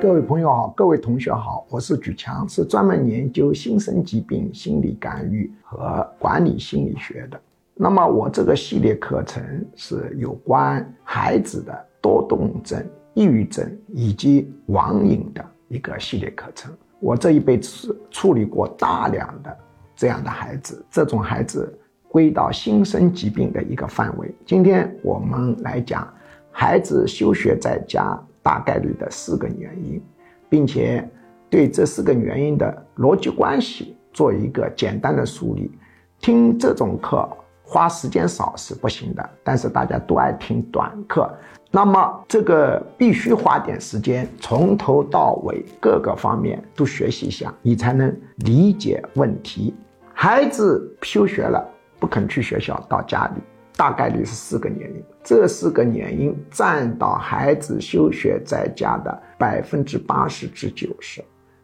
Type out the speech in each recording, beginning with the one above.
各位朋友好，各位同学好，我是举强，是专门研究新生疾病心理干预和管理心理学的。那么我这个系列课程是有关孩子的多动症、抑郁症以及网瘾的一个系列课程。我这一辈子处理过大量的这样的孩子，这种孩子归到新生疾病的一个范围。今天我们来讲孩子休学在家。大概率的四个原因，并且对这四个原因的逻辑关系做一个简单的梳理。听这种课花时间少是不行的，但是大家都爱听短课，那么这个必须花点时间，从头到尾各个方面都学习一下，你才能理解问题。孩子休学了，不肯去学校，到家里。大概率是四个原因，这四个原因占到孩子休学在家的百分之八十至九十，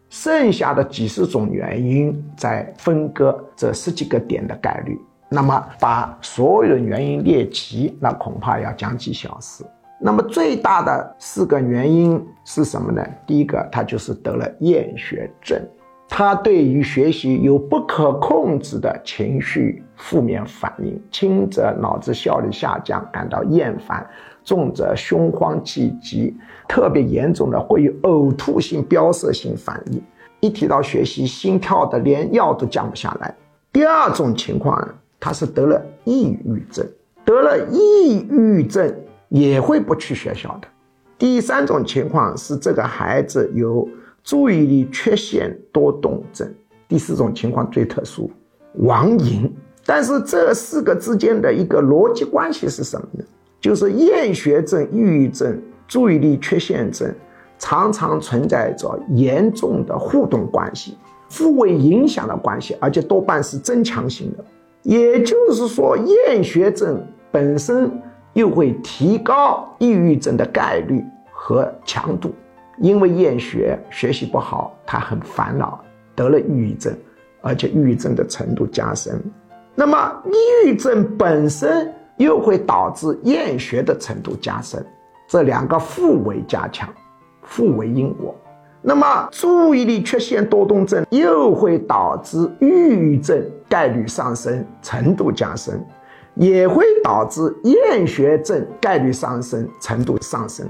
剩下的几十种原因在分割这十几个点的概率。那么把所有的原因列齐，那恐怕要讲几小时。那么最大的四个原因是什么呢？第一个，他就是得了厌学症。他对于学习有不可控制的情绪负面反应，轻则脑子效率下降，感到厌烦；重则胸慌气急，特别严重的会有呕吐性飙射性反应。一提到学习，心跳的连药都降不下来。第二种情况，他是得了抑郁症，得了抑郁症也会不去学校的。第三种情况是这个孩子有。注意力缺陷多动症，第四种情况最特殊，网瘾。但是这四个之间的一个逻辑关系是什么呢？就是厌学症、抑郁症、注意力缺陷症，常常存在着严重的互动关系、互为影响的关系，而且多半是增强型的。也就是说，厌学症本身又会提高抑郁症的概率和强度。因为厌学，学习不好，他很烦恼，得了抑郁症，而且抑郁症的程度加深。那么，抑郁症本身又会导致厌学的程度加深，这两个互为加强，互为因果。那么，注意力缺陷多动症又会导致抑郁症概率上升，程度加深，也会导致厌学症概率上升，程度上升。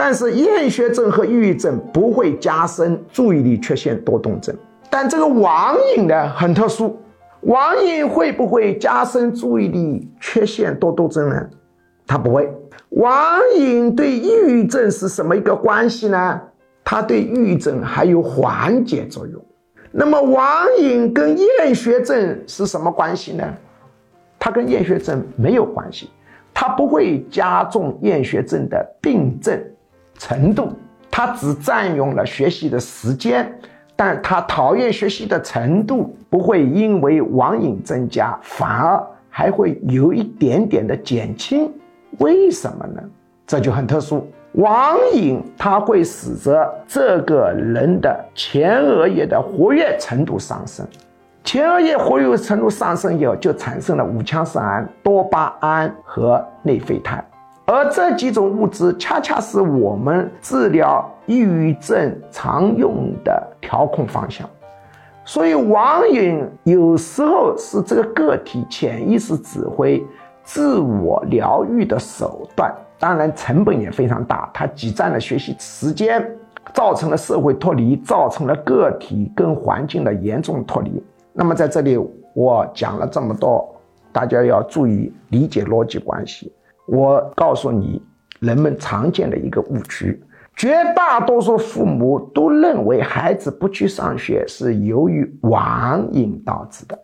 但是厌学症和抑郁症不会加深注意力缺陷多动症，但这个网瘾呢很特殊，网瘾会不会加深注意力缺陷多动症呢？它不会。网瘾对抑郁症是什么一个关系呢？它对抑郁症还有缓解作用。那么网瘾跟厌学症是什么关系呢？它跟厌学症没有关系，它不会加重厌学症的病症。程度，他只占用了学习的时间，但他讨厌学习的程度不会因为网瘾增加，反而还会有一点点的减轻。为什么呢？这就很特殊。网瘾它会使得这个人的前额叶的活跃程度上升，前额叶活跃程度上升以后，就产生了五羟色胺、多巴胺和内啡肽。而这几种物质恰恰是我们治疗抑郁症常用的调控方向，所以网瘾有时候是这个个体潜意识指挥自我疗愈的手段，当然成本也非常大，它挤占了学习时间，造成了社会脱离，造成了个体跟环境的严重脱离。那么在这里我讲了这么多，大家要注意理解逻辑关系。我告诉你，人们常见的一个误区：绝大多数父母都认为孩子不去上学是由于网瘾导致的，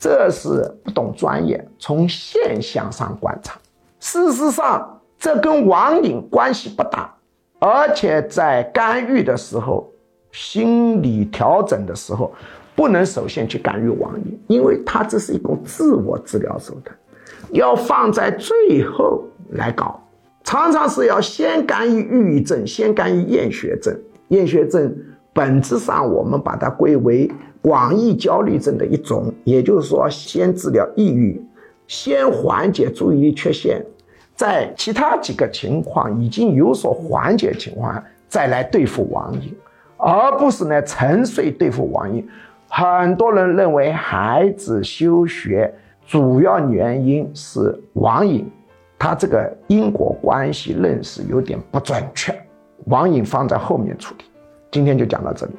这是不懂专业。从现象上观察，事实上这跟网瘾关系不大，而且在干预的时候、心理调整的时候，不能首先去干预网瘾，因为它这是一种自我治疗手段。要放在最后来搞，常常是要先干预抑郁症，先干预厌学症。厌学症本质上我们把它归为广义焦虑症的一种，也就是说，先治疗抑郁，先缓解注意力缺陷，在其他几个情况已经有所缓解情况下，再来对付网瘾，而不是呢沉睡对付网瘾。很多人认为孩子休学主要原因是网瘾，他这个因果关系认识有点不准确，王颖放在后面处理。今天就讲到这里。